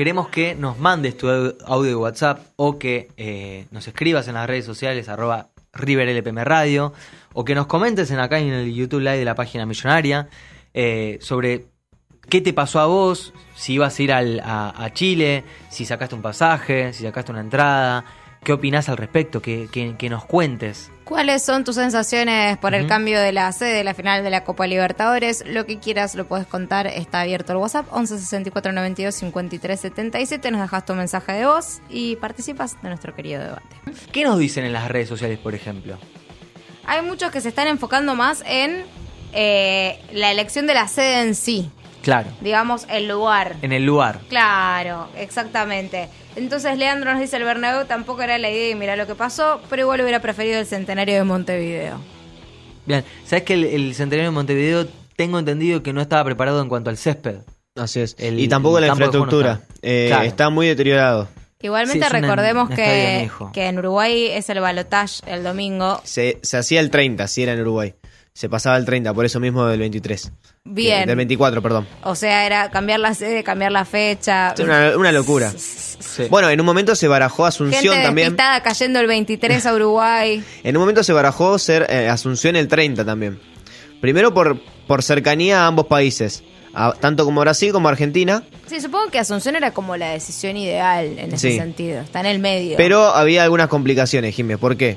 queremos que nos mandes tu audio de WhatsApp o que eh, nos escribas en las redes sociales arroba RiverLPM Radio o que nos comentes en acá en el YouTube Live de la página millonaria eh, sobre qué te pasó a vos, si ibas a ir al- a, a Chile, si sacaste un pasaje, si sacaste una entrada, qué opinás al respecto, que, que- que nos cuentes. ¿Cuáles son tus sensaciones por el cambio de la sede de la final de la Copa Libertadores? Lo que quieras lo puedes contar, está abierto el WhatsApp 11 64 92 53 77. Nos dejas tu mensaje de voz y participas de nuestro querido debate. ¿Qué nos dicen en las redes sociales, por ejemplo? Hay muchos que se están enfocando más en eh, la elección de la sede en sí, Claro, digamos, el lugar. en el lugar. Claro, exactamente. Entonces Leandro nos dice el Bernabéu tampoco era la idea y mira lo que pasó, pero igual hubiera preferido el centenario de Montevideo. Bien, ¿sabes que el, el Centenario de Montevideo tengo entendido que no estaba preparado en cuanto al césped? Así es. El- y tampoco el la no infraestructura. está. Eh, Claro. Está muy deteriorado. Igualmente Sí, es una- recordemos que, que en Uruguay es el balotage el domingo. Se, se hacía el 30, si era en Uruguay. Se pasaba el 30, por eso mismo del 23. Bien. Del 24, perdón. O sea, era cambiar la sede, cambiar la fecha. Una, una locura. Sí. Bueno, en un momento se barajó Asunción Gente también. despistada cayendo el 23 a Uruguay. En un momento se barajó ser eh, Asunción el 30 también. Primero por, por cercanía a ambos países, a- tanto como Brasil como Argentina, Sí, supongo que Asunción era como la decisión ideal en ese Sí. sentido. Está en el medio. pero había algunas complicaciones, Jiménez. ¿Por qué?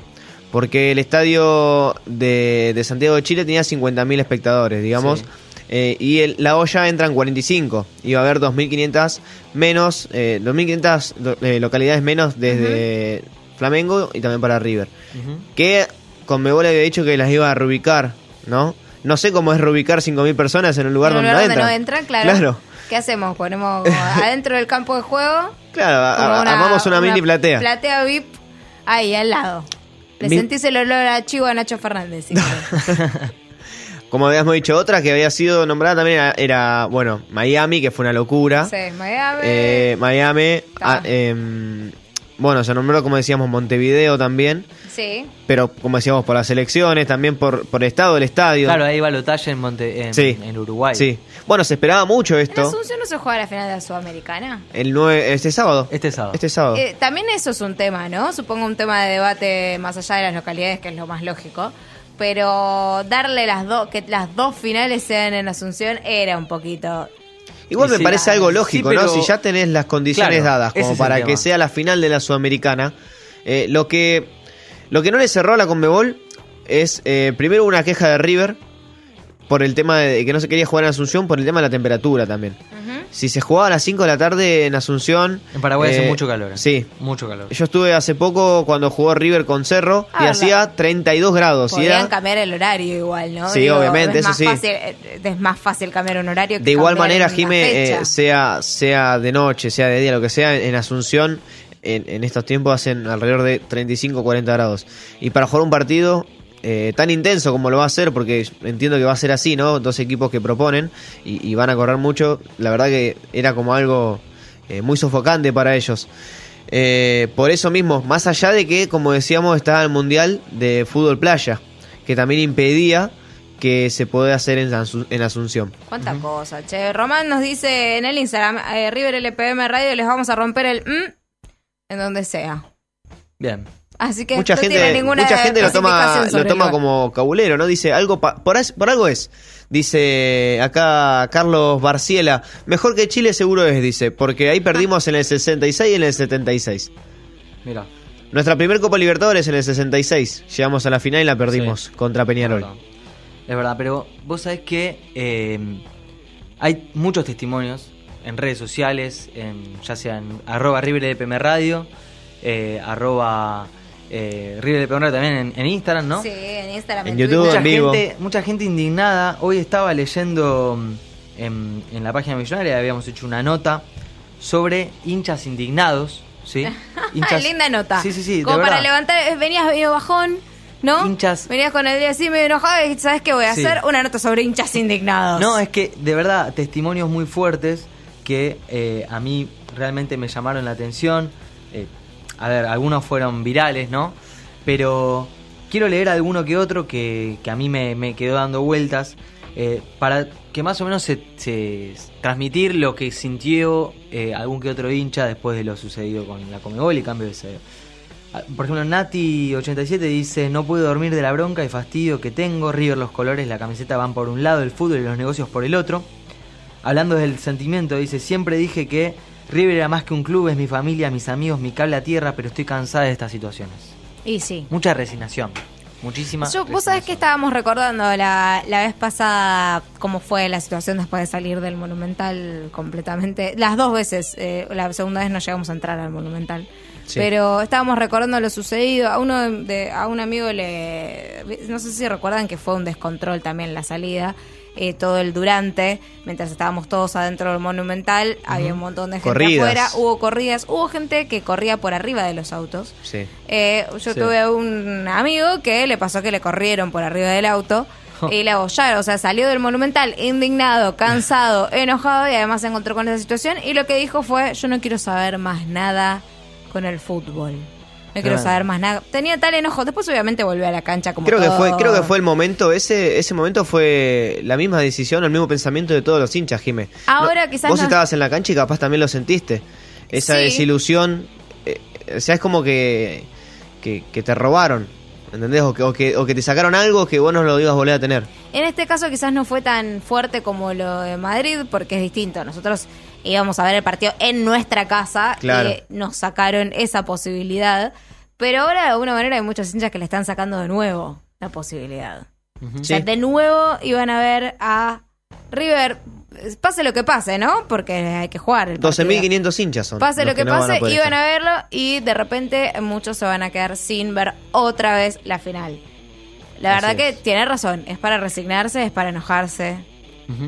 Porque el estadio de, de Santiago de Chile tenía 50.000 espectadores, digamos. Sí. eh, y el- la olla entra en 45. Iba a haber 2.500 menos, eh, 2.500 lo- eh, localidades menos desde Flamengo y también para River. Ujú. que Conmebol había dicho que las iba a reubicar, ¿no? No sé cómo es reubicar 5.000 personas en un lugar En un donde, lugar no, donde no entran, claro. Claro, ¿Qué hacemos? Ponemos adentro del campo de juego. claro, a- armamos una, mini platea. Platea VIP ahí al lado. Le Mi- sentís el olor a chivo a Nacho Fernández. si. Como habíamos dicho, otra que había sido nombrada también era, era, bueno, Miami, que fue una locura. sí, Miami. Eh, Miami, Ah. em, bueno, se nombró, como decíamos, Montevideo también, sí. pero como decíamos, por las elecciones, también por, por el estado del estadio. Claro, ahí balotaje en, Monte, en, sí, en Uruguay. Sí. Bueno, se esperaba mucho ¿En esto. Asunción no se juega la final de la Sudamericana? El 9, este sábado. Este sábado. Este sábado. Eh, también eso es un tema, ¿no? Supongo un tema de debate más allá de las localidades, que es lo más lógico. Pero darle las dos, que las dos finales sean en Asunción era un poquito. Igual me sí, parece algo sí, lógico, pero- ¿no? Si ya tenés las condiciones Claro, dadas como para tema. que sea la final de la Sudamericana, eh, lo que lo que no le cerró a la Conmebol es eh, primero una queja de River por el tema de que no se quería jugar en Asunción por el tema de la temperatura también. Si se jugaba a las 5 de la tarde en Asunción... En Paraguay hace eh, mucho calor. ¿eh? Sí. Mucho calor. Yo estuve hace poco cuando jugó River con Cerro Ah, y la- hacía 32 grados. y Podrían era- cambiar el horario igual, ¿no? Sí, obviamente, es eso más sí. Fácil, eh, es más fácil cambiar un horario que De igual manera, Jime, eh, sea, sea de noche, sea de día, lo que sea, en Asunción, en, en estos tiempos hacen alrededor de 35 40 grados. Y para jugar un partido eh, tan intenso como lo va a hacer, porque entiendo que va a ser así, ¿no? Dos equipos que proponen y, y van a correr mucho, la verdad que era como algo eh, muy sofocante para ellos. Eh, por eso mismo, más allá de que, como decíamos, está el Mundial de Fútbol Playa, que también impedía que se pueda hacer en, en Asunción. Cuánta cosa, che. Román nos dice en el Instagram, eh, River LPM Radio, les vamos a romper el mm en donde sea. Bien. Así que mucha no gente, tiene ninguna mucha gente lo toma, lo toma como cabulero, ¿no? Dice algo pa- por, algo es. Dice acá Carlos Barciela, mejor que Chile seguro es, dice, porque ahí perdimos en el 66 y en el 76. Mira. Nuestra primer Copa Libertadores en el 66. Llegamos a la final y la perdimos contra Peñarol. Es verdad. Es verdad, pero vos sabés que eh, hay muchos testimonios en redes sociales, en, ya sea en arroba RiverLPM Radio, eh, arroba eh, RiverLPM Radio también en, en Instagram, ¿no? Sí, en Instagram. En. YouTube, mucha en vivo. gente, mucha gente indignada. Hoy estaba leyendo mm, en, en la página millonaria, habíamos hecho una nota sobre hinchas indignados, ¿sí? Linda nota. Sí, sí, sí, de Como para verdad. levantar, eh, venías medio bajón, ¿no? Hinchas- Venías con el día así medio enojado y ¿sabes qué voy a Sí. hacer? Una nota sobre hinchas indignados. No, es que de verdad, testimonios muy fuertes que eh, a mí realmente me llamaron la atención. A ver, algunos fueron virales, ¿no? Pero quiero leer alguno que otro que, que a mí me, me quedó dando vueltas. eh, para que más o menos se, se- transmitir lo que sintió eh, algún que otro hincha después de lo sucedido con la Comebol y cambio de sede. Ah, Por ejemplo, Nati87 dice, no puedo dormir de la bronca y fastidio que tengo, River los colores, la camiseta van por un lado, el fútbol y los negocios por el otro. Hablando del sentimiento, dice, siempre dije que River era más que un club, es mi familia, mis amigos, mi cable a tierra, pero estoy cansada de estas situaciones. Y sí. Mucha resignación, muchísima. Yo, vos sabés que estábamos recordando la, la vez pasada cómo fue la situación después de salir del Monumental completamente. Las dos veces, eh, la segunda vez no llegamos a entrar al Monumental. Sí. Pero estábamos recordando lo sucedido. A uno de, a un amigo le. No sé si recuerdan que fue un descontrol también la salida. eh, todo el durante, mientras estábamos todos adentro del Monumental, había un montón de gente Corridas. afuera, hubo corridas, hubo gente que corría por arriba de los autos. Sí. Eh, yo Sí. tuve un amigo que le pasó que le corrieron por arriba del auto y le abollaron. O sea, salió del monumental indignado, cansado, enojado y además se encontró con esa situación. Y lo que dijo fue: Yo no quiero saber más nada con el fútbol. No quiero saber más nada. Tenía tal enojo. Después, obviamente, volvió a la cancha como Creo que fue, creo que fue el momento, ese, ese momento fue la misma decisión, el mismo pensamiento de todos los hinchas, Jimé. Ahora quizás Vos no- estabas en la cancha y capaz también lo sentiste. Esa Sí. desilusión, eh, o sea, es como que, que, que te robaron, ¿entendés? O que, o, que, o que te sacaron algo que vos no lo ibas a volver a tener. En este caso quizás no fue tan fuerte como lo de Madrid porque es distinto. Nosotros íbamos a ver el partido en nuestra casa Claro. y nos sacaron esa posibilidad. Pero ahora de alguna manera hay muchos hinchas que le están sacando de nuevo la posibilidad. O sea, de nuevo iban a ver a River, pase lo que pase, ¿no? Porque hay que jugar. el partido. 12.500 hinchas son. Pase lo que, no van pase, poder iban estar. a verlo y de repente muchos se van a quedar sin ver otra vez la final. La Así verdad que tiene razón, es para resignarse, es para enojarse.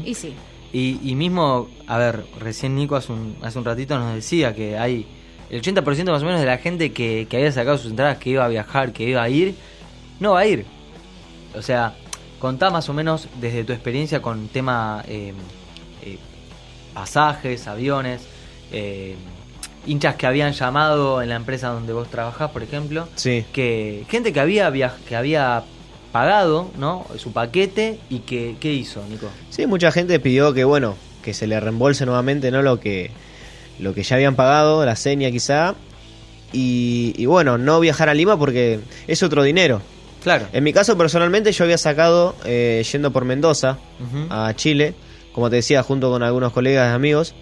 Y sí. Y, y mismo, a ver, recién Nico hace un, hace un ratito nos decía que hay el 80% más o menos de la gente que, que había sacado sus entradas, que iba a viajar, que iba a ir, no va a ir. O sea, contá más o menos desde tu experiencia con tema eh, eh, pasajes, aviones, eh, hinchas que habían llamado en la empresa donde vos trabajás, por ejemplo, Sí. que gente que había que había pagado, ¿no? Su paquete y que ¿qué hizo, Nico? Sí, mucha gente pidió que, bueno, que se le reembolse nuevamente, ¿no? Lo que, lo que ya habían pagado, la seña quizá. Y, y bueno, no viajar a Lima porque es otro dinero. Claro. En mi caso, personalmente, yo había sacado eh, yendo por Mendoza a Chile, como te decía, junto con algunos colegas amigos.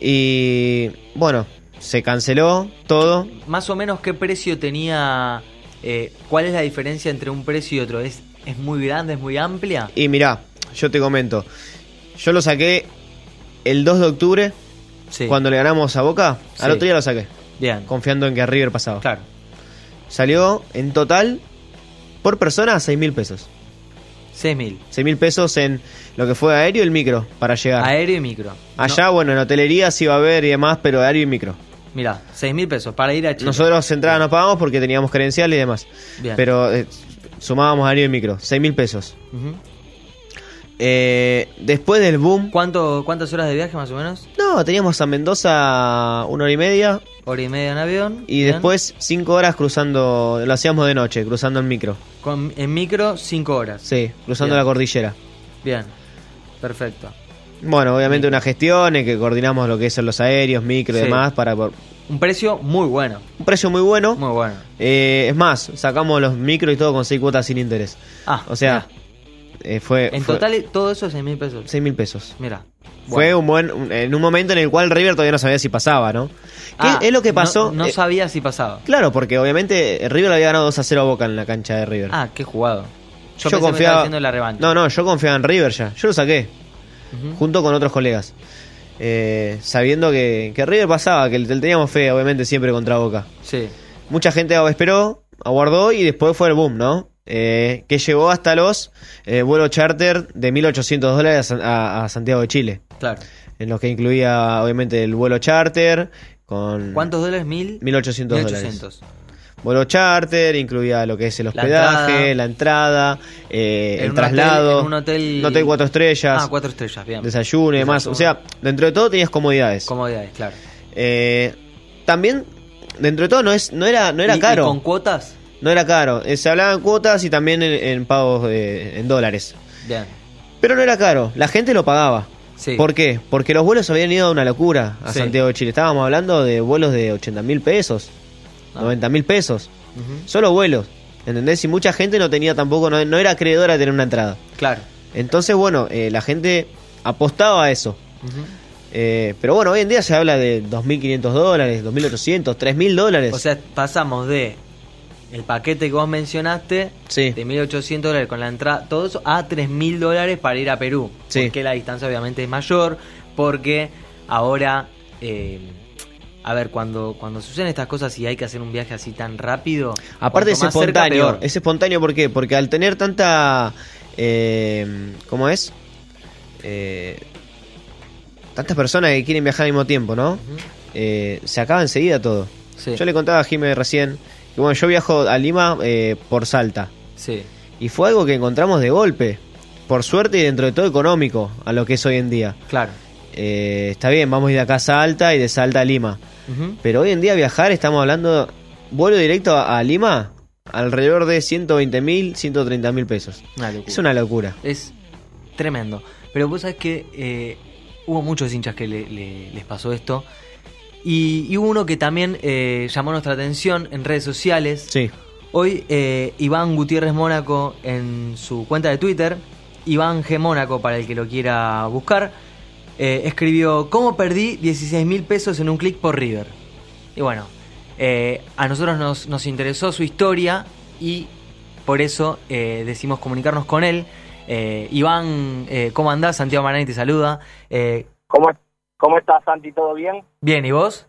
Y bueno, se canceló todo. Más o menos qué precio tenía, eh, cuál es la diferencia entre un precio y otro, es, es muy grande, es muy amplia. Y mirá, yo te comento, yo lo saqué el 2 de octubre, Sí. cuando le ganamos a Boca, al otro día lo saqué, Bien. confiando en que a River pasaba. Claro. Salió en total, por persona, 6 mil pesos. 6.000. 6 mil pesos en lo que fue aéreo y el micro para llegar. Aéreo y micro. Allá, bueno, en hotelería sí iba a haber y demás, pero aéreo y micro. Mira, 6.000 pesos para ir a Chile. Nosotros entrada no pagamos porque teníamos credencial y demás. Bien. Pero eh, sumábamos aéreo y micro, 6 mil pesos. Eh, después del boom, ¿Cuánto, ¿Cuántas horas de viaje más o menos? no, teníamos a Mendoza una hora y media Hora y media en avión. y Bien. después 5 horas cruzando, lo hacíamos de noche, cruzando el micro. Con, en micro, 5 horas. Sí, cruzando Bien. la cordillera. Bien. Perfecto. Bueno, obviamente unas gestiones que coordinamos lo que son los aéreos, micro y Sí. demás para por Un precio muy bueno. un precio muy bueno. Muy bueno. Eh, es más, sacamos los micros y todo con 6 cuotas sin interés. Ah, O sea, eh, fue en fue total todo eso es 6.000 pesos. 6 mil pesos. Mira. Fue un buen un- en un momento en el cual River todavía no sabía si pasaba, ¿no? ¿Qué Ah, es lo que pasó? No, no Eh, sabía si pasaba. claro, porque obviamente River había ganado 2 a 0 a Boca en la cancha de River. Ah, qué jugado. Yo, Yo pensé que me confiaba- estaba haciendo la revancha. No, no, yo confiaba en River ya. Yo lo saqué, Junto con otros colegas. Eh, sabiendo que, que River pasaba, que le teníamos fe, obviamente, siempre contra Boca. Sí. Mucha gente esperó, aguardó y después fue el boom, ¿no? Eh, que llegó hasta los eh, vuelos charter de 1.800 dólares a, a Santiago de Chile. Claro. En los que incluía, obviamente, el vuelo charter con... ¿Cuántos dólares? Mil. 1.800 dólares. 1800. Vuelo charter, incluía lo que es el La hospedaje, entrada. la entrada, eh, el traslado, hotel- en un hotel- un hotel cuatro estrellas, Ah, cuatro estrellas, bien. desayuno y demás. O sea, dentro de todo tenías comodidades. Comodidades, claro. Eh, también, dentro de todo, no, es, no era, no era ¿Y- y caro. con cuotas? No era caro. Eh, se hablaban cuotas y también en, en pagos en dólares. Bien. Pero no era caro, la gente lo pagaba. Sí. ¿Por qué? Porque los vuelos habían ido a una locura a Sí. Santiago de Chile. Estábamos hablando de vuelos de 80 mil pesos. 90 mil pesos. Solo vuelos. ¿Entendés? Y mucha gente no tenía tampoco, no, no era acreedora de tener una entrada. Claro. Entonces, bueno, eh, la gente apostaba a eso. Eh, pero bueno, hoy en día se habla de 2.500 dólares, 2.800, 3.000 dólares. O sea, pasamos de el paquete que vos mencionaste, Sí. de 1.800 dólares con la entrada, todo eso, a 3.000 dólares para ir a Perú. Sí. Porque la distancia obviamente es mayor, porque ahora, eh, a ver, cuando, cuando suceden estas cosas y hay que hacer un viaje así tan rápido, Aparte es cerca, espontáneo. Es espontáneo ¿por qué? Porque al tener tanta... Eh, ¿Cómo es? Eh, tantas personas que quieren viajar al mismo tiempo, ¿no? Eh, se acaba enseguida todo. Sí. Yo le contaba a Jiménez recién que bueno, yo viajo a Lima eh, por Salta. Sí. Y fue algo que encontramos de golpe. Por suerte y dentro de todo económico a lo que es hoy en día. Claro. Eh, está bien, vamos a ir de acá a Salta y de Salta a Lima. Pero hoy en día viajar, estamos hablando, vuelo directo a, a Lima, alrededor de 120 mil, 130 mil pesos. Una. Es una locura. Es tremendo. Pero vos sabés que eh, hubo muchos hinchas que le- le- les pasó esto. Y, y hubo uno que también eh, llamó nuestra atención en redes sociales. Sí, Hoy eh, Iván Gutiérrez Mónaco en su cuenta de Twitter, Iván G Mónaco para el que lo quiera buscar, eh, escribió ¿Cómo perdí 16 mil pesos en un clic por River? Y bueno, eh, a nosotros nos, nos interesó su historia y por eso eh, decidimos comunicarnos con él. Eh, Iván, eh, ¿cómo andás? Santiago Maraney te saluda. Eh, ¿Cómo, ¿Cómo estás, Santi? ¿Todo bien? bien, ¿y vos?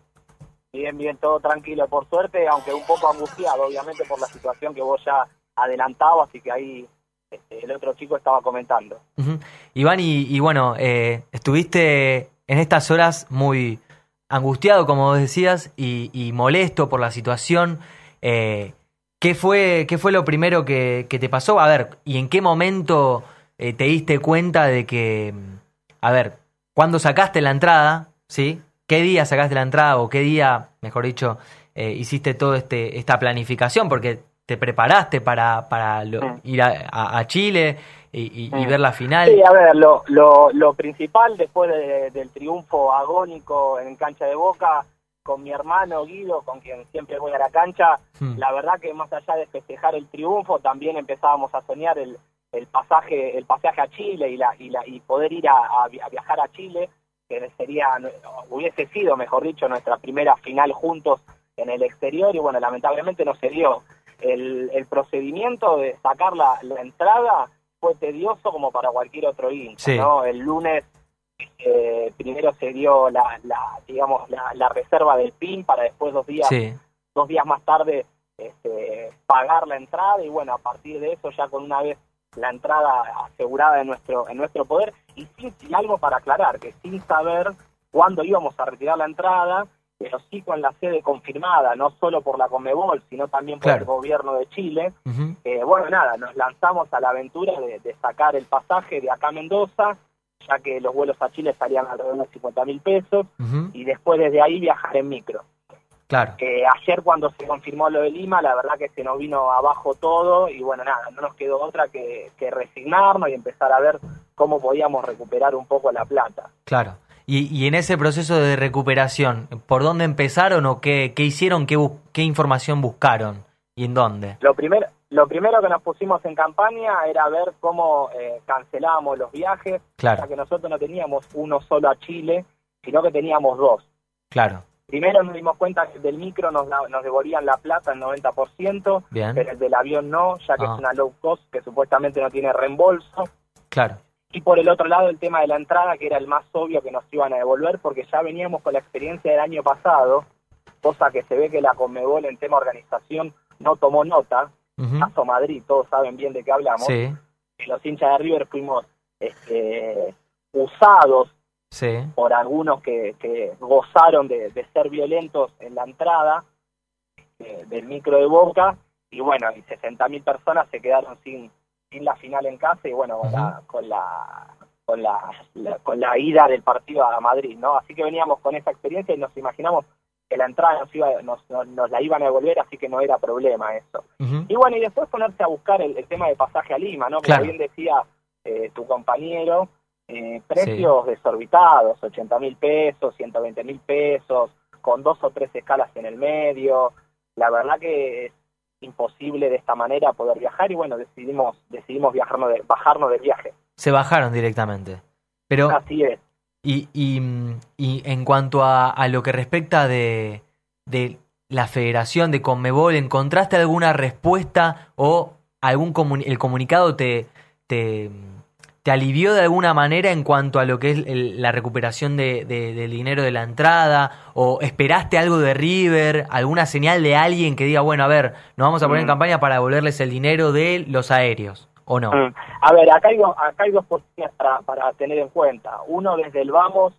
Bien, bien, todo tranquilo, por suerte, aunque un poco angustiado, obviamente, por la situación que vos ya adelantabas y que ahí el otro chico estaba comentando. Iván, y, bueno, eh, estuviste en estas horas muy angustiado, como vos decías, y, molesto por la situación. Eh, ¿qué, fue, ¿Qué fue lo primero que, te pasó? A ver, ¿y en qué momento eh, te diste cuenta de que, a ver, cuando sacaste la entrada, ¿sí? ¿Qué día sacaste la entrada o qué día, mejor dicho, hiciste toda este, esta planificación? Porque te preparaste para, para lo- Mm. ir a, a- a Chile y, y- y ver la final. Sí, a ver, lo, lo, lo principal después de- del triunfo agónico en cancha de Boca, con mi hermano Guido, con quien siempre voy a la cancha, Hmm. la verdad que más allá de festejar el triunfo, también empezábamos a soñar el, el pasaje el pasaje a Chile y la y, la, y poder ir a, a viajar a Chile, que sería hubiese sido, mejor dicho, nuestra primera final juntos en el exterior y bueno, lamentablemente no se dio. El, el procedimiento de sacar la, la entrada fue tedioso como para cualquier otro hincha, Sí. ¿no? El lunes eh, primero se dio la, la digamos la, la reserva del PIN para después dos días Sí, dos días más tarde este, pagar la entrada y bueno a partir de eso ya con una vez la entrada asegurada en nuestro en nuestro poder y sin y algo para aclarar que sin saber cuándo íbamos a retirar la entrada pero sí con la sede confirmada no solo por la Conmebol sino también por Claro. el gobierno de Chile eh, bueno, nada, nos lanzamos a la aventura de, de sacar el pasaje de acá a Mendoza, ya que los vuelos a Chile salían alrededor de 50 mil pesos, y después desde ahí viajar en micro. claro. Eh, ayer cuando se confirmó lo de Lima, la verdad que se nos vino abajo todo, y bueno, nada, no nos quedó otra que, que resignarnos y empezar a ver cómo podíamos recuperar un poco la plata. Claro. Y, y en ese proceso de recuperación, ¿por dónde empezaron o qué, qué hicieron? Qué, ¿Qué información buscaron? ¿Y en dónde? Lo primero, lo primero que nos pusimos en campaña era ver cómo eh, cancelábamos los viajes, Claro, ya que nosotros no teníamos uno solo a Chile, sino que teníamos dos. claro. Primero nos dimos cuenta que del micro nos, nos devolvían la plata el 90%, Bien. pero el del avión no, ya que Ah. es una low cost que supuestamente no tiene reembolso. Claro. Y por el otro lado el tema de la entrada, que era el más obvio que nos iban a devolver, porque ya veníamos con la experiencia del año pasado, cosa que se ve que la Conmebol en tema organización no tomó nota. ujú, Caso Madrid, todos saben bien de qué hablamos. Sí, Que los hinchas de River fuimos este, usados sí. por algunos que, que gozaron de, de ser violentos en la entrada eh, del micro de Boca y bueno, y 60.000 personas se quedaron sin sin la final en casa y bueno, con la con la con la, la- con la ida del partido a Madrid, ¿no? Así que veníamos con esa experiencia y nos imaginamos que la entrada nos iba nos, nos, nos la iban a devolver, así que no era problema eso. Y bueno, y después ponerse a buscar el, el tema de pasaje a Lima, ¿no? Como Claro. bien decía eh, tu compañero, eh, precios desorbitados, 80 mil pesos, 120 mil pesos, con dos o tres escalas en el medio. La verdad que imposible de esta manera poder viajar y bueno, decidimos decidimos viajarnos de, bajarnos del viaje. Se bajaron directamente. Pero, Así es. y, y, y en cuanto a, a lo que respecta de, de la federación de Conmebol, ¿encontraste alguna respuesta o algún comuni- el comunicado te, te, te alivió de alguna manera en cuanto a lo que es el- la recuperación de, de- del dinero de la entrada? ¿O esperaste algo de River? ¿Alguna señal de alguien que diga, bueno, a ver, nos vamos a poner en Mm. campaña para devolverles el dinero de los aéreos? ¿O no? Mm. A ver, acá hay, dos- acá hay dos cuestiones para, para tener en cuenta. Uno, desde el vamos,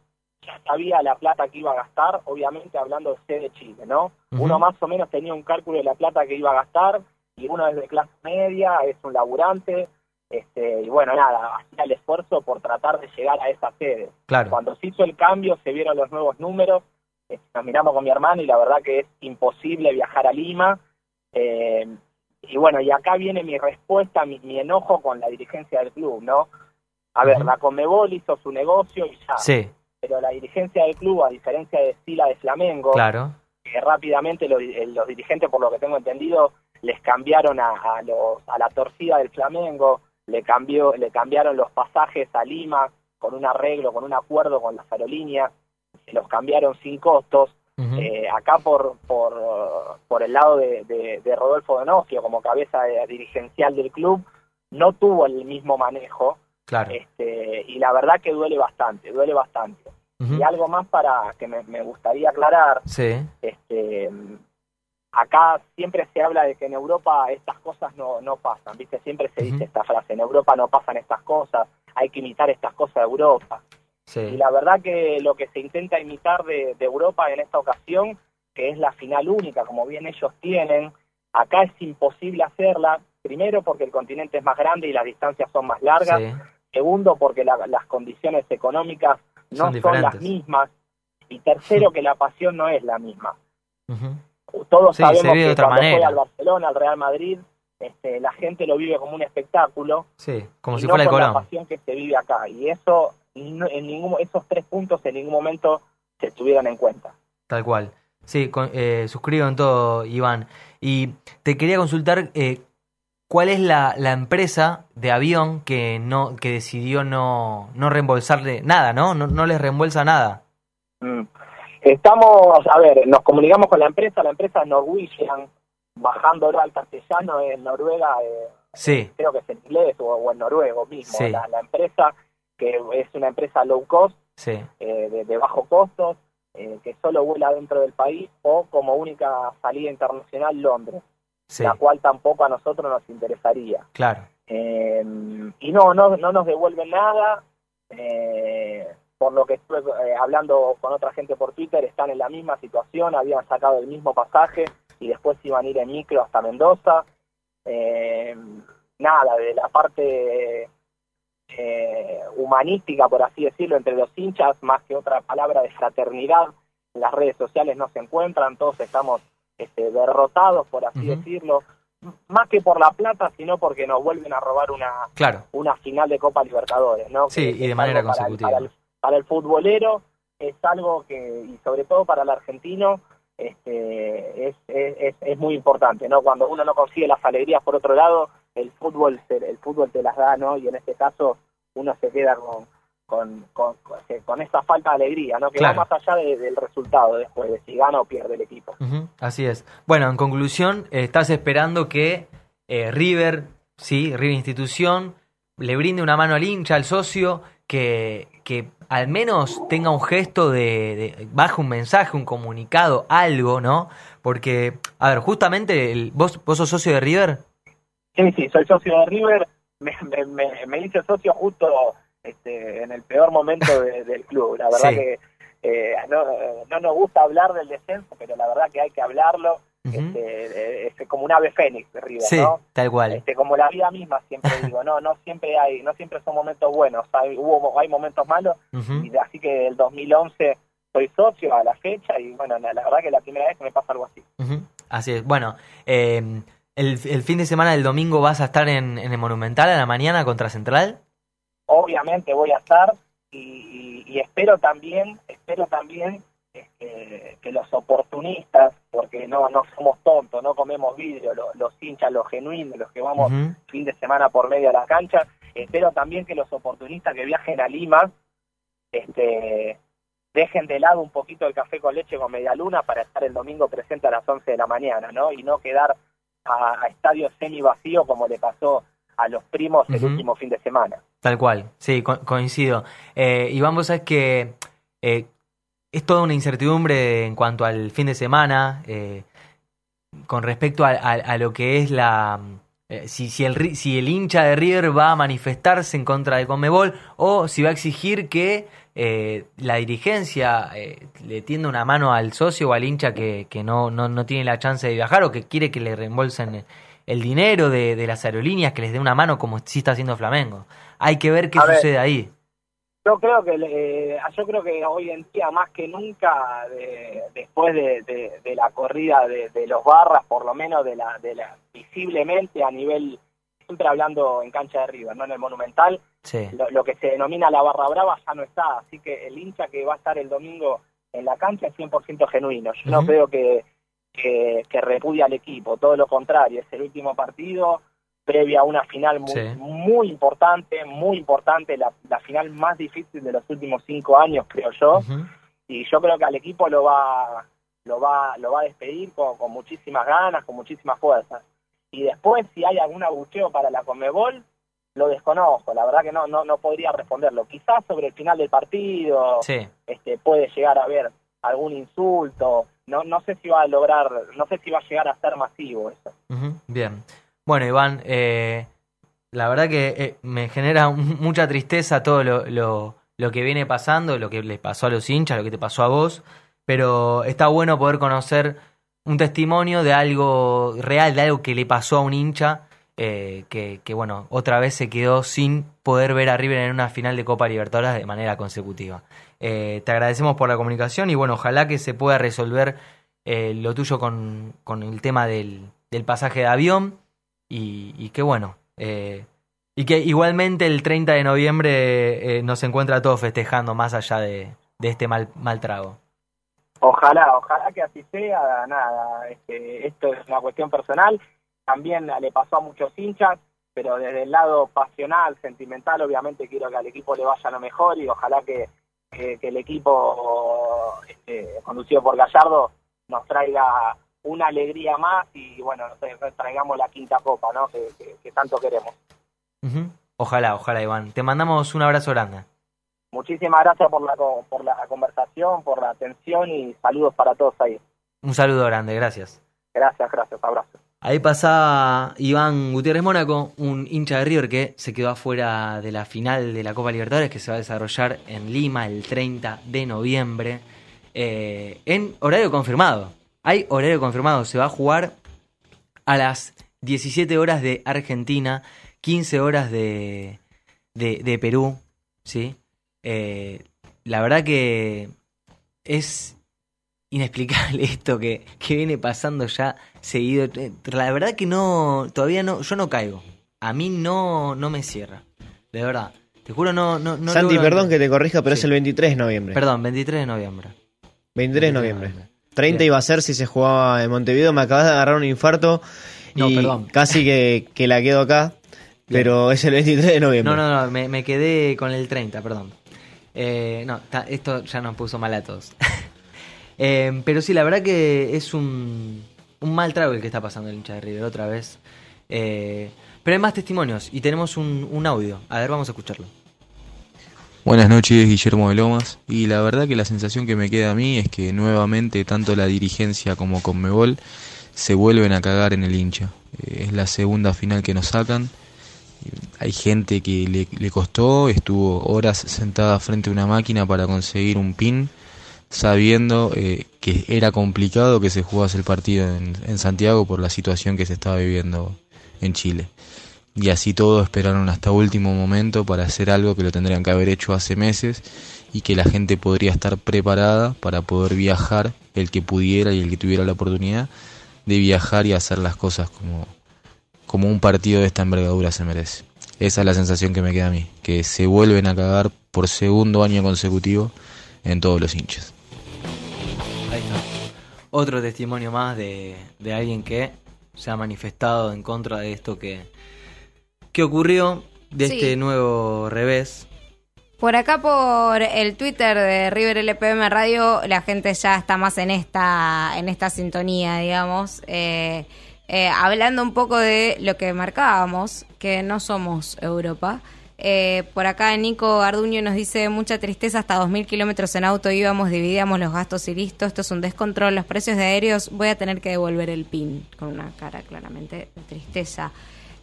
ya sabía la plata que iba a gastar, obviamente hablando de sede Chile, ¿no? Uno más o menos tenía un cálculo de la plata que iba a gastar, y uno desde clase media, es un laburante, este, y bueno, nada, hacía el esfuerzo por tratar de llegar a esa sede. Claro. Cuando se hizo el cambio, se vieron los nuevos números, eh, nos miramos con mi hermano y la verdad que es imposible viajar a Lima. eh, y bueno, y acá viene mi respuesta, mi, mi enojo con la dirigencia del club, ¿no? A ver, la Conmebol hizo su negocio y ya, Sí, pero la dirigencia del club, a diferencia de Sila de Flamengo, claro. que rápidamente los, eh, los dirigentes, por lo que tengo entendido, les cambiaron a, a los, a la torcida del Flamengo, le cambió, le cambiaron los pasajes a Lima con un arreglo, con un acuerdo con las aerolíneas, se los cambiaron sin costos. Eh, acá por, por, por el lado de, de, de Rodolfo Donofrio, como cabeza de- dirigencial del club, no tuvo el mismo manejo claro. este, y la verdad que duele bastante, duele bastante. Y algo más para que me, me gustaría aclarar, Sí, este acá siempre se habla de que en Europa estas cosas no, no pasan, ¿viste? Siempre se dice esta frase, en Europa no pasan estas cosas, hay que imitar estas cosas de Europa. Y sí. la verdad que lo que se intenta imitar de, de Europa en esta ocasión, que es la final única, como bien ellos tienen, acá es imposible hacerla, primero porque el continente es más grande y las distancias son más largas, sí. segundo porque la- las condiciones económicas no Son las mismas, y tercero que la pasión no es la misma. Todos Sí, sabemos que cuando manera. juega al Barcelona, al Real Madrid, este, la gente lo vive como un espectáculo, Sí, como y si no fuera el con la Colón. pasión que se vive acá. Y eso, no- en ningún, esos tres puntos en ningún momento se tuvieron en cuenta. Tal cual. Sí, con- eh, suscribo en todo, Iván. Y te quería consultar eh, cuál es la, la empresa de avión que no que decidió no, no reembolsarle nada, ¿no? ¿no? No les reembolsa nada. Mm. Estamos, a ver, nos comunicamos con la empresa, la empresa es Norwegian, bajándolo al castellano en Noruega, eh, Sí, creo que es en inglés o, o en noruego mismo, Sí. la, la empresa que es una empresa low cost, sí. eh, de, de bajo costos, eh, que solo vuela dentro del país o como única salida internacional Londres, la cual tampoco a nosotros nos interesaría. claro. Eh, y no, no, no nos devuelven nada. eh, por lo que estuve eh, hablando con otra gente por Twitter, están en la misma situación, habían sacado el mismo pasaje y después iban a ir en micro hasta Mendoza. Eh, nada, de la parte eh, humanística, por así decirlo, entre los hinchas, más que otra palabra de fraternidad, las redes sociales no se encuentran, todos estamos este, derrotados, por así decirlo, más que por la plata, sino porque nos vuelven a robar una, Claro. una final de Copa Libertadores, ¿no? Sí, Que y de manera algo para el- consecutiva. Para el, para el futbolero es algo que, y sobre todo para el argentino, este, es, es, es- muy importante, ¿no? Cuando uno no consigue las alegrías por otro lado, el fútbol, el fútbol te las da, ¿no? Y en este caso uno se queda con, con, con, con esa falta de alegría, ¿no? Que Claro. va más allá de- del resultado después, de si gana o pierde el equipo. Así es. Bueno, en conclusión, eh, estás esperando que eh, River, sí, River Institución, le brinde una mano al hincha, al socio, que, que al menos tenga un gesto de, de baje un mensaje, un comunicado, algo, ¿no? Porque, a ver, justamente, el- ¿vos, vos sos socio de River? Sí, sí, soy socio de River. Me, me, me, me hice socio justo este, en el peor momento de- del club. La verdad Sí. que eh, no, no nos gusta hablar del descenso, pero la verdad que hay que hablarlo. Este, eh, es como un ave fénix de River, Sí, ¿no? tal cual. Este, como la vida misma siempre digo, no, no siempre hay, no siempre son momentos buenos, hay, hubo, hay momentos malos, y así que el 2011 soy socio a la fecha y bueno, la, la verdad que es la primera vez que me pasa algo así. Así es. Bueno, eh, el, el fin de semana del domingo vas a estar en, en el Monumental a la mañana contra Central. obviamente voy a estar y, y espero también, espero también este, que los oportunistas, porque no no somos tontos, no comemos vidrio, los, hinchas, los genuinos, los que vamos fin de semana por medio a la cancha, espero también que los oportunistas que viajen a Lima este, dejen de lado un poquito el café con leche con media luna para estar el domingo presente a las 11 de la mañana, ¿no? Y no quedar a, estadios semi vacíos como le pasó a los primos el último fin de semana. Tal cual, sí, coincido. Eh, y vamos a ver que eh, es toda una incertidumbre en cuanto al fin de semana, eh, con respecto a, lo que es la... Eh, si, si, el, si el hincha de River va a manifestarse en contra de Conmebol o si va a exigir que eh, la dirigencia le tienda una mano al socio o al hincha que, que no, no, no, tiene la chance de viajar o que quiere que le reembolsen el dinero de, de las aerolíneas, que les dé una mano como sí está haciendo Flamengo. Hay que ver qué sucede ahí. Yo creo que eh, yo creo que hoy en día más que nunca después de, la corrida de, los barras por lo menos de la de la visiblemente a nivel siempre hablando en cancha de River no en el Monumental lo, que se denomina la barra brava ya no está así que el hincha que va a estar el domingo en la cancha es 100% genuino. Yo no creo que, que que repudia al equipo todo lo contrario es el último partido previa a una final muy, muy importante, muy importante, la, final más difícil de los últimos cinco años, creo yo. Y yo creo que al equipo lo va, lo va, lo va a despedir con, muchísimas ganas, con muchísimas fuerzas. Y después, si hay algún abucheo para la Conmebol, lo desconozco, la verdad que no, no, no podría responderlo. Quizás sobre el final del partido este, puede llegar a haber algún insulto, no, no sé si va a lograr, no sé si va a llegar a ser masivo eso. Bien. Bueno, Iván, eh, la verdad que eh, me genera mucha tristeza todo lo, lo, que viene pasando, lo que les pasó a los hinchas, lo que te pasó a vos, pero está bueno poder conocer un testimonio de algo real, de algo que le pasó a un hincha, eh, que, que, bueno, otra vez se quedó sin poder ver a River en una final de Copa Libertadores de manera consecutiva. te agradecemos por la comunicación y bueno, ojalá que se pueda resolver lo tuyo con, con el tema del, del pasaje de avión y, y qué bueno. Eh, y que igualmente el 30 de noviembre eh, nos encuentra todos festejando más allá de, este mal, mal trago. Ojalá, ojalá que así sea, nada, este, esto es una cuestión personal, también le pasó a muchos hinchas, pero desde el lado pasional, sentimental, obviamente quiero que al equipo le vaya lo mejor y ojalá que, que, el equipo este, conducido por Gallardo nos traiga una alegría más y bueno, traigamos la quinta copa, ¿no? Que, tanto queremos. Ojalá, ojalá, Iván. Te mandamos un abrazo grande. Muchísimas gracias por la, por la conversación, por la atención y saludos para todos ahí. Un saludo grande, gracias. Gracias, gracias, abrazo. Ahí pasaba Iván Gutiérrez Mónaco, un hincha de River que se quedó afuera de la final de la Copa Libertadores que se va a desarrollar en Lima el 30 de noviembre eh, en horario confirmado. Hay horario confirmado, se va a jugar a las 17 horas de Argentina, 15 horas de, de, Perú, ¿sí? Eh, la verdad que es inexplicable esto que, que, viene pasando ya seguido. Eh, la verdad que no, todavía no, yo no caigo. A mí no, no me cierra. De verdad. Te juro, no. no, no Santi, perdón que te corrija, pero es el 23 de noviembre. Perdón, 23 de noviembre. 23 de noviembre. 30 iba a ser si se jugaba en Montevideo. Me acabas de agarrar un infarto y casi que, que, la quedo acá. Pero es el 23 de noviembre. No, no, no, me, quedé con el 30, perdón. Eh, no, esto ya nos puso mal a todos. Eh, pero sí, la verdad que es un, un mal trago el que está pasando el hincha de River otra vez. Eh, pero hay más testimonios y tenemos un, un audio. A ver, vamos a escucharlo. Buenas noches, Guillermo de Lomas. Y la verdad que la sensación que me queda a mí es que nuevamente tanto la dirigencia como Conmebol se vuelven a cagar en el hincha. Eh, es la segunda final que nos sacan. Hay gente que le, costó, estuvo horas sentada frente a una máquina para conseguir un pin, sabiendo eh, que era complicado que se jugase el partido en Santiago por la situación que se estaba viviendo en Chile y así todos esperaron hasta último momento para hacer algo que lo tendrían que haber hecho hace meses y que la gente podría estar preparada para poder viajar, el que pudiera y el que tuviera la oportunidad de viajar y hacer las cosas como, como un partido de esta envergadura se merece. esa es la sensación que me queda a mí, que se vuelven a cagar por segundo año consecutivo en todos los hinchas. Otro testimonio más de, de alguien que se ha manifestado en contra de esto que, que ocurrió, de Sí. este nuevo revés. Por acá por el Twitter de River LPM Radio, la gente ya está más en esta, en esta sintonía, digamos. Eh, eh, hablando un poco de lo que marcábamos, que no somos Europa. Eh, por acá Nico Garduño nos dice mucha tristeza, hasta 2.000 kilómetros en auto íbamos, dividíamos los gastos y listo, esto es un descontrol, los precios de aéreos, voy a tener que devolver el PIN, con una cara claramente de tristeza.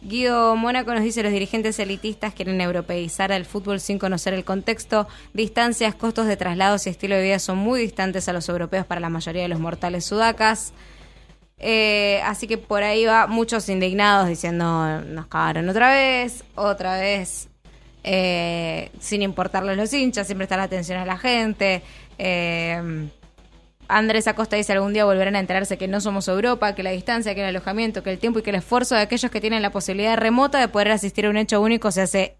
Guido Mónaco nos dice los dirigentes elitistas quieren europeizar al fútbol sin conocer el contexto. Distancias, costos de traslados y estilo de vida son muy distantes a los europeos para la mayoría de los mortales sudacas. Eh, así que por ahí va muchos indignados diciendo nos cagaron otra vez, otra vez, eh, sin importarles los hinchas, siempre está la atención a la gente. Eh, Andrés Acosta dice algún día volverán a enterarse que no somos Europa, que la distancia, que el alojamiento, que el tiempo y que el esfuerzo de aquellos que tienen la posibilidad remota de poder asistir a un hecho único se hace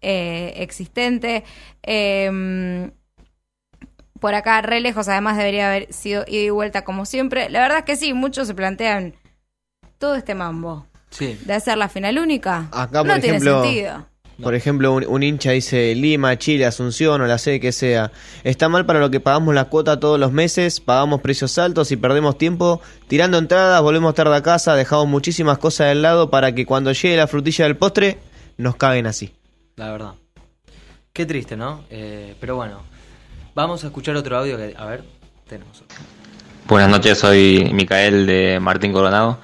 eh, existente. Eh, por acá, re lejos, además debería haber sido ida y vuelta como siempre. La verdad es que sí, muchos se plantean todo este mambo Sí. de hacer la final única. Acá, no por tiene ejemplo, sentido. Por ejemplo, un, un hincha dice Lima, Chile, Asunción o la sede que sea. Está mal para lo que pagamos la cuota todos los meses, pagamos precios altos y perdemos tiempo tirando entradas, volvemos tarde a casa, dejamos muchísimas cosas del lado para que cuando llegue la frutilla del postre nos caguen así. La verdad. Qué triste, ¿no? Eh, pero bueno, vamos a escuchar otro audio que, a ver, tenemos otro. Buenas noches, soy Micael de Martín Coronado.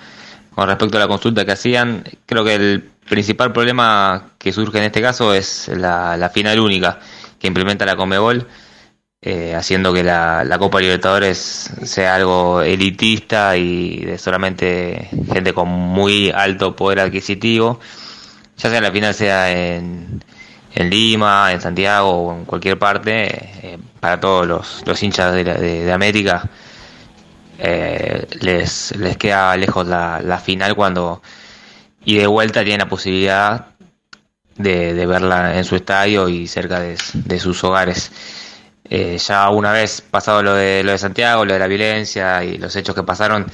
Con respecto a la consulta que hacían, creo que el principal problema que surge en este caso es la, la final única que implementa la Comebol, eh, haciendo que la, Copa Libertadores sea algo elitista y de solamente gente con muy alto poder adquisitivo, ya sea la final sea en, en Lima, en Santiago o en cualquier parte, eh, para todos los, los hinchas de, la- de América eh, les, les queda lejos la, la final cuando y de vuelta tienen la posibilidad de, de verla en su estadio y cerca de, de sus hogares. Eh, ya una vez pasado lo de, lo de Santiago, lo de la violencia y los hechos que pasaron,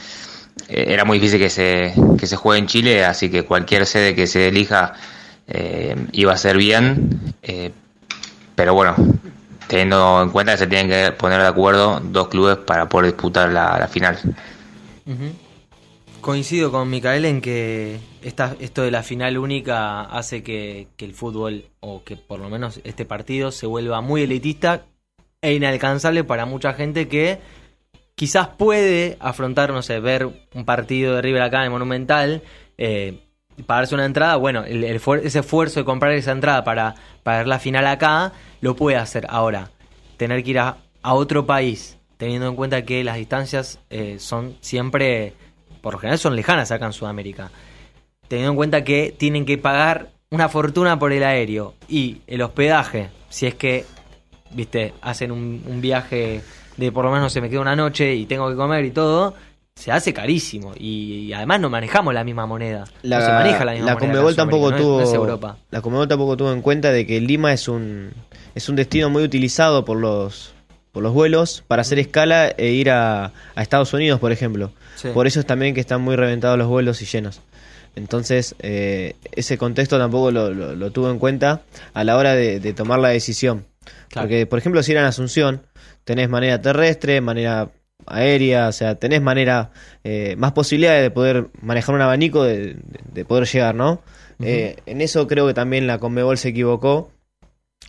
eh, era muy difícil que se, que se juegue en Chile, así que cualquier sede que se elija eh, iba a ser bien. pero bueno, teniendo en cuenta que se tienen que poner de acuerdo dos clubes para poder disputar la, final. Ujú. Coincido con Micael en que esta, esto de la final única hace que, el fútbol, o que por lo menos este partido, se vuelva muy elitista e inalcanzable para mucha gente que quizás puede afrontar, no sé, ver un partido de River acá en el Monumental, eh, pagarse una entrada, bueno, el- ese esfuerzo de comprar esa entrada para, para ver la final acá, lo puede hacer ahora. Tener que ir a, a otro país, teniendo en cuenta que las distancias eh, son siempre, por lo general son lejanas acá en Sudamérica. Teniendo en cuenta que tienen que pagar una fortuna por el aéreo y el hospedaje, si es que, viste, hacen un, un viaje de por lo menos se me queda una noche y tengo que comer y todo, se hace carísimo. Y, y además no manejamos la misma moneda. La, no se maneja la misma moneda. acá en Conmebol tampoco Sudamérica, tuvo no es- no es Europa. la Conmebol tampoco tuvo en cuenta de que Lima es un es un destino muy utilizado por los por los vuelos para hacer escala e ir a, a Estados Unidos, por ejemplo. Sí. Por eso es también que están muy reventados los vuelos y llenos. Entonces, eh, ese contexto tampoco lo, lo- lo tuvo en cuenta a la hora de, de tomar la decisión. Claro. Porque, por ejemplo, si eran Asunción, tenés manera terrestre, manera aérea, o sea, tenés manera, eh, más posibilidades de poder manejar un abanico, de, de- de poder llegar, ¿no? Eh, en eso creo que también la Conmebol se equivocó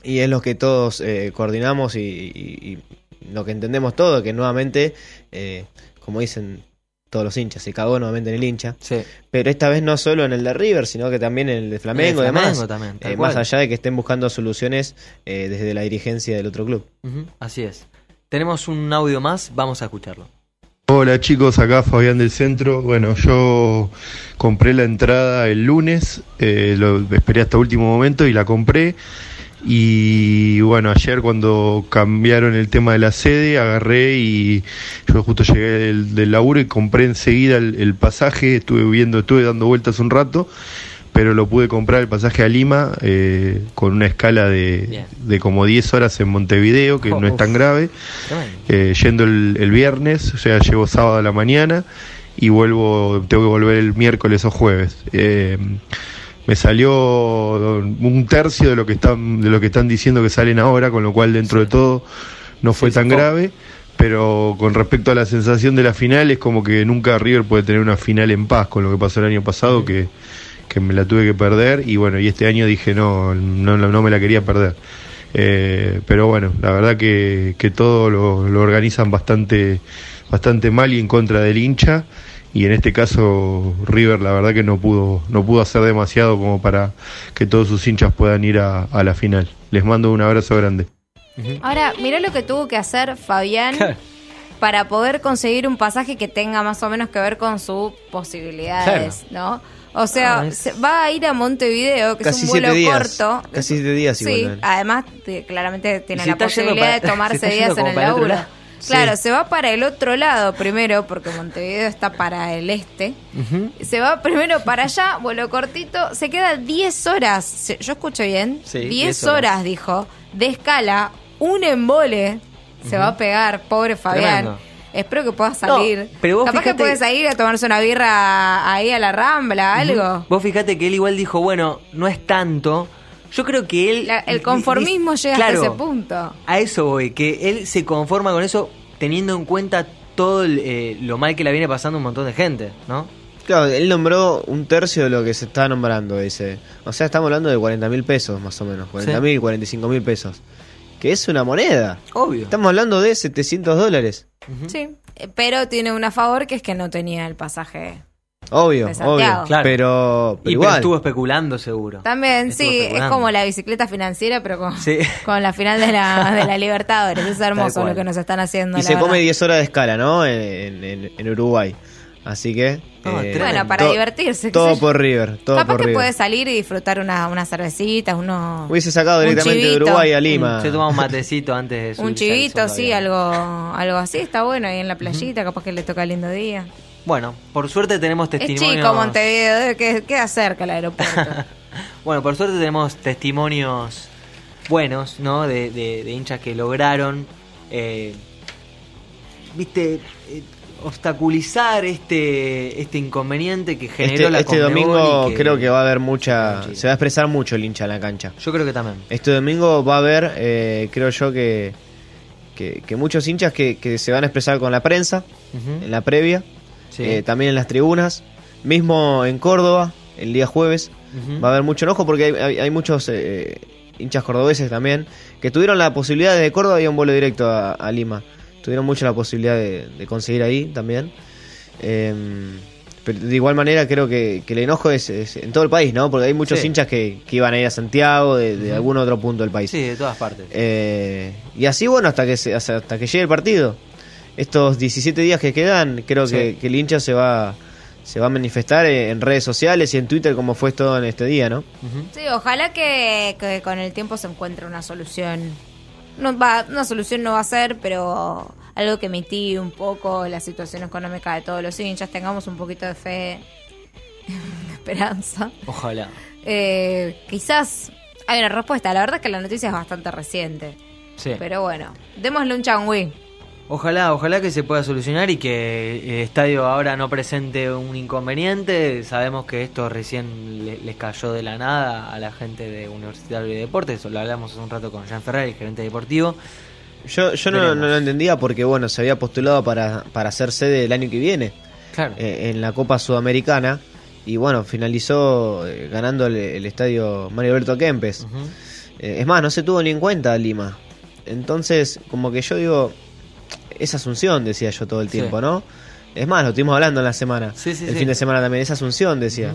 y es lo que todos eh, coordinamos y, y- y lo que entendemos todo, que nuevamente, eh, como dicen todos los hinchas, se cagó nuevamente en el hincha. Sí. Pero esta vez no solo en el de River, sino que también en el de Flamengo el demás. Flamengo también, Eh, más allá de que estén buscando soluciones eh, desde la dirigencia del otro club. Así es. Tenemos un audio más, vamos a escucharlo. Hola chicos, acá Fabián del Centro. Bueno, yo compré la entrada el lunes, eh, lo esperé hasta último momento y la compré. Y bueno, ayer cuando cambiaron el tema de la sede, agarré y yo justo llegué del, del laburo y compré enseguida el, el pasaje. Estuve viendo, estuve dando vueltas un rato pero lo pude comprar el pasaje a Lima eh, con una escala de, de como 10 horas en Montevideo, que no es tan grave, eh, yendo el, el viernes, o sea, llevo sábado a la mañana y vuelvo, tengo que volver el miércoles o jueves. Eh, me salió un tercio de lo que están de lo que están diciendo que salen ahora, con lo cual dentro de todo no fue tan grave. Pero con respecto a la sensación de la final, es como que nunca River puede tener una final en paz con lo que pasó el año pasado, que, que me la tuve que perder. Y bueno, y este año dije no, no, no me la quería perder. Eh, pero bueno, la verdad que, que todo lo, lo organizan bastante, bastante mal y en contra del hincha. Y en este caso River la verdad que no pudo, no pudo hacer demasiado como para que todos sus hinchas puedan ir a, a la final. Les mando un abrazo grande. Ahora, mirá lo que tuvo que hacer Fabián Claro. para poder conseguir un pasaje que tenga más o menos que ver con sus posibilidades, ¿no? O sea, Ah, es- va a ir a Montevideo, que Casi es un vuelo días. corto. Casi siete días igual, Sí, además te- claramente tiene si la posibilidad para- de tomarse días en el laburo. Claro, Sí. se va para el otro lado primero, porque Montevideo está para el este. Se va primero para allá, vuelo cortito, se queda 10 horas, yo escucho bien, Sí, 10 10 horas. horas. dijo, de escala, un embole se va a pegar, pobre Fabián. Tremendo. Espero que pueda salir. pero vos Capaz que fíjate- puede salir a tomarse una birra ahí a la Rambla, algo. Vos fíjate que él igual dijo, bueno, no es tanto. Yo creo que él... La- el conformismo llega claro, hasta ese punto. A eso voy, que él se conforma con eso teniendo en cuenta todo el, eh, lo mal que la viene pasando un montón de gente, ¿no? Claro, él nombró un tercio de lo que se está nombrando, dice. O sea, estamos hablando de 40 mil pesos más o menos, 40 mil, 45 mil pesos. Que es una moneda. Obvio. Estamos hablando de 700 dólares. Sí, eh, pero tiene una favor que es que no tenía el pasaje. Obvio, obvio. Claro. Pero, pero Y pero igual. estuvo especulando seguro. También, Estuvo sí, es como la bicicleta financiera, pero con, Sí. con la final de la, de la Libertadores. Es hermoso lo que nos están haciendo. y la se come verdad. 10 horas de escala, ¿no? En, en- en Uruguay. Así que. No, eh. Bueno, para to- divertirse. Todo por River. Todo Capaz por que River. puede salir y disfrutar una, unas cervecitas, uno, Hubiese sacado un directamente de. Uruguay a Lima. Se toma un matecito antes de un subirse al chivito, sí, algo, algo así. Está bueno ahí en la playita, capaz que le toca lindo día. Bueno, por suerte tenemos Es testimonios... chico Montevideo, que queda cerca el aeropuerto. Bueno, por suerte tenemos testimonios buenos, ¿no? De, de- de hinchas que lograron, eh, viste, Eh, obstaculizar este este inconveniente que generó Este, la este Conmebol domingo que- creo que va a haber mucha. Sí. Se va a expresar mucho el hincha en la cancha. Yo creo que también. Este domingo va a haber, eh, creo yo, que, que, que muchos hinchas que, que se van a expresar con la prensa en la previa, Sí. eh, también en las tribunas, mismo en Córdoba, el día jueves, va a haber mucho enojo porque hay, hay- hay muchos eh, hinchas cordobeses también que tuvieron la posibilidad desde Córdoba había un vuelo directo a, a Lima. Tuvieron mucho la posibilidad de, de conseguir ahí también. Eh, pero de igual manera creo que, que el enojo es, es en todo el país, ¿no? Porque hay muchos Sí. hinchas que, que iban a ir a Santiago de, de algún otro punto del país. Sí, de todas partes. Eh, y así, bueno, hasta que, se- hasta, hasta que llegue el partido. Estos 17 días que quedan, creo que, Sí. que el hincha se va, se va a manifestar en, en redes sociales y en Twitter como fue todo en este día, ¿no? Sí, ojalá que, que con el tiempo se encuentre una solución. No va, una solución no va a ser, pero algo que mitigue un poco la situación económica de todos los hinchas, tengamos un poquito de fe, de esperanza. Ojalá. Eh, quizás hay una respuesta. La verdad es que la noticia es bastante reciente. Sí. Pero bueno, démosle un changüí. Ojalá, ojalá que se pueda solucionar y que el estadio ahora no presente un inconveniente. Sabemos que esto recién le- les cayó de la nada a la gente de Universitario de Deportes. Lo hablamos hace un rato con Jean Ferrer, el gerente deportivo. Yo, yo no, lo entendía porque, bueno, se había postulado para, para ser sede el año que viene Claro. eh, en la Copa Sudamericana y, bueno, finalizó eh, ganando el, el estadio Mario Alberto Kempes. Eh, es más, no se tuvo ni en cuenta Lima. Entonces, como que yo digo, es Asunción, decía yo todo el Sí. tiempo, ¿no? Es más, lo estuvimos hablando en la semana. Sí, sí, el fin de semana también, es Asunción, decía.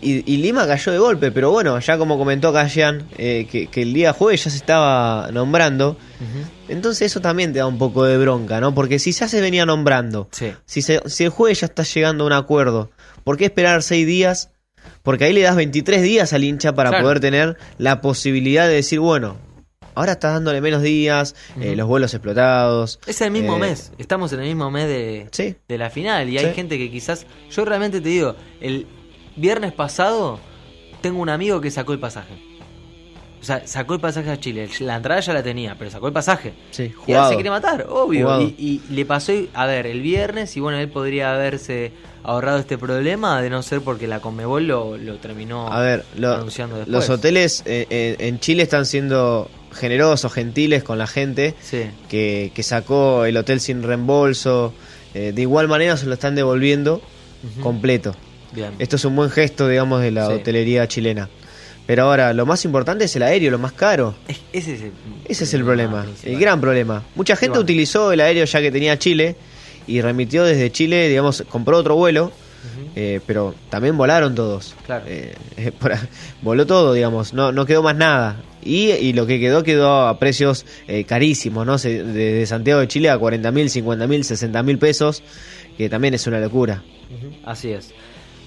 Y, y Lima cayó de golpe, pero bueno, ya como comentó Callan, eh, que, que el día jueves ya se estaba nombrando. Entonces eso también te da un poco de bronca, ¿no? Porque si ya se venía nombrando, si, se- si el jueves ya está llegando a un acuerdo, ¿por qué esperar seis días? Porque ahí le das 23 días al hincha para Claro. poder tener la posibilidad de decir, bueno, ahora estás dándole menos días, eh, los vuelos explotados. Es el mismo eh, mes. Estamos en el mismo mes de, Sí. de la final y Sí. hay gente que quizás. Yo realmente te digo, el, viernes pasado tengo un amigo que sacó el pasaje. O sea, sacó el pasaje a Chile. La entrada ya la tenía, pero sacó el pasaje. Sí, Y jugado. se quiere matar, obvio. Y, y le pasó, a ver, el viernes, y bueno, él podría haberse ahorrado este problema de no ser porque la Conmebol lo, lo terminó A ver, lo- anunciando después. los hoteles eh, en Chile están siendo generosos, gentiles con la gente Sí, que, que sacó el hotel sin reembolso. Eh, de igual manera se lo están devolviendo completo. bien. Esto es un buen gesto, digamos, de la Sí. hotelería chilena. Pero ahora, lo más importante es el aéreo, lo más caro. Es- ese es el, Ese es el problema, principal. el gran problema. Mucha gente bueno. utilizó el aéreo ya que tenía Chile y remitió desde Chile, digamos, compró otro vuelo, eh, pero también volaron todos. Claro. Eh, eh, por voló todo, digamos, no, no quedó más nada. Y, y lo que quedó, quedó a precios eh, carísimos, ¿no? Se- de, de Santiago de Chile a 40 mil, 50 mil, 60 mil pesos, que también es una locura. Así es.